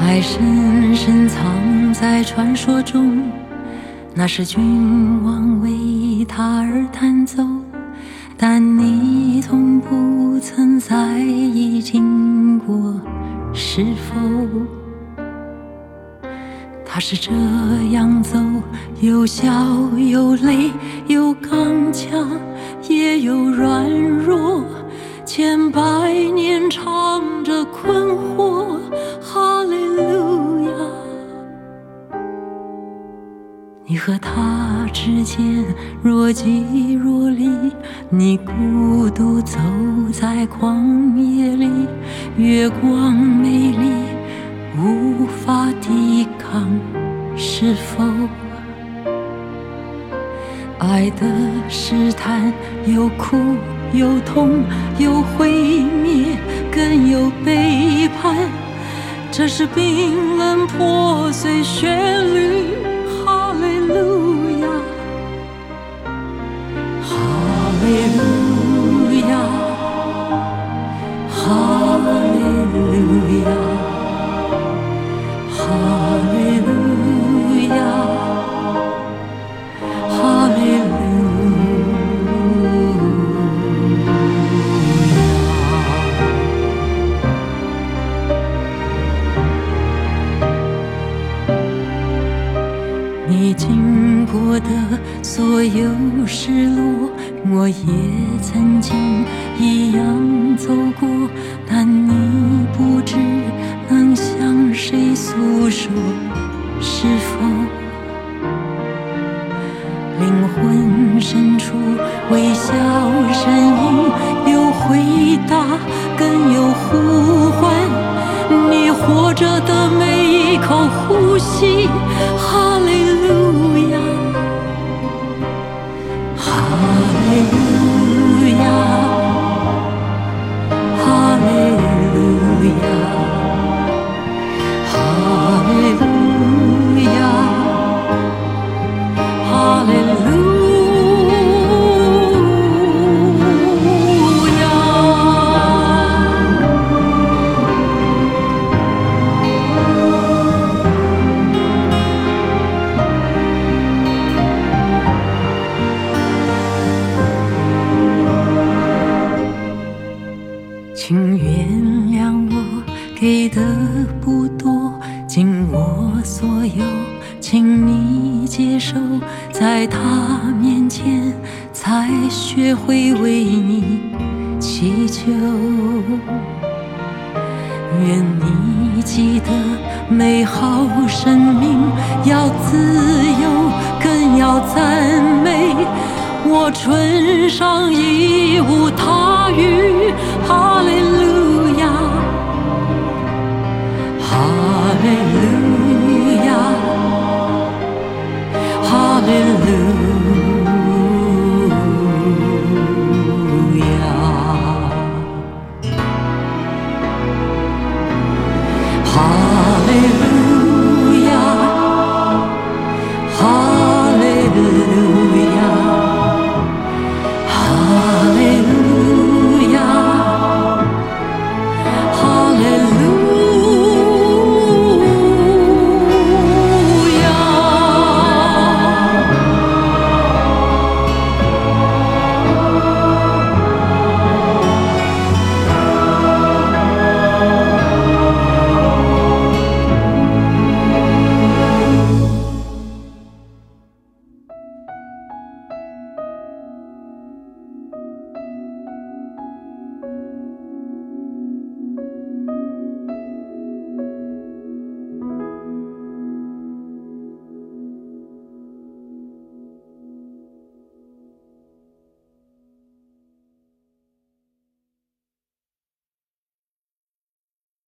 爱深深藏在传说中，那是君王为他而弹奏，但你从不曾在意经过是否？他是这样走，有笑有泪，有刚强，也有软弱，千百年唱着困惑。若即若离，你孤独走在旷野里，月光美丽，无法抵抗，是否？爱的试探，有苦有痛，有毁灭，更有背叛。这是冰冷破碎旋律，哈利路经过的所有失落，我也曾经一样走过，但你不知能向谁诉说，是否？灵魂深处微小声音，有回答，更有呼唤，你活着的每一口呼吸，哈利。请原谅我给的不多，尽我所有，请你接受，在他面前才学会为你祈求。愿你记得，美好生命要自由，更要赞美。我唇上已无他。heart.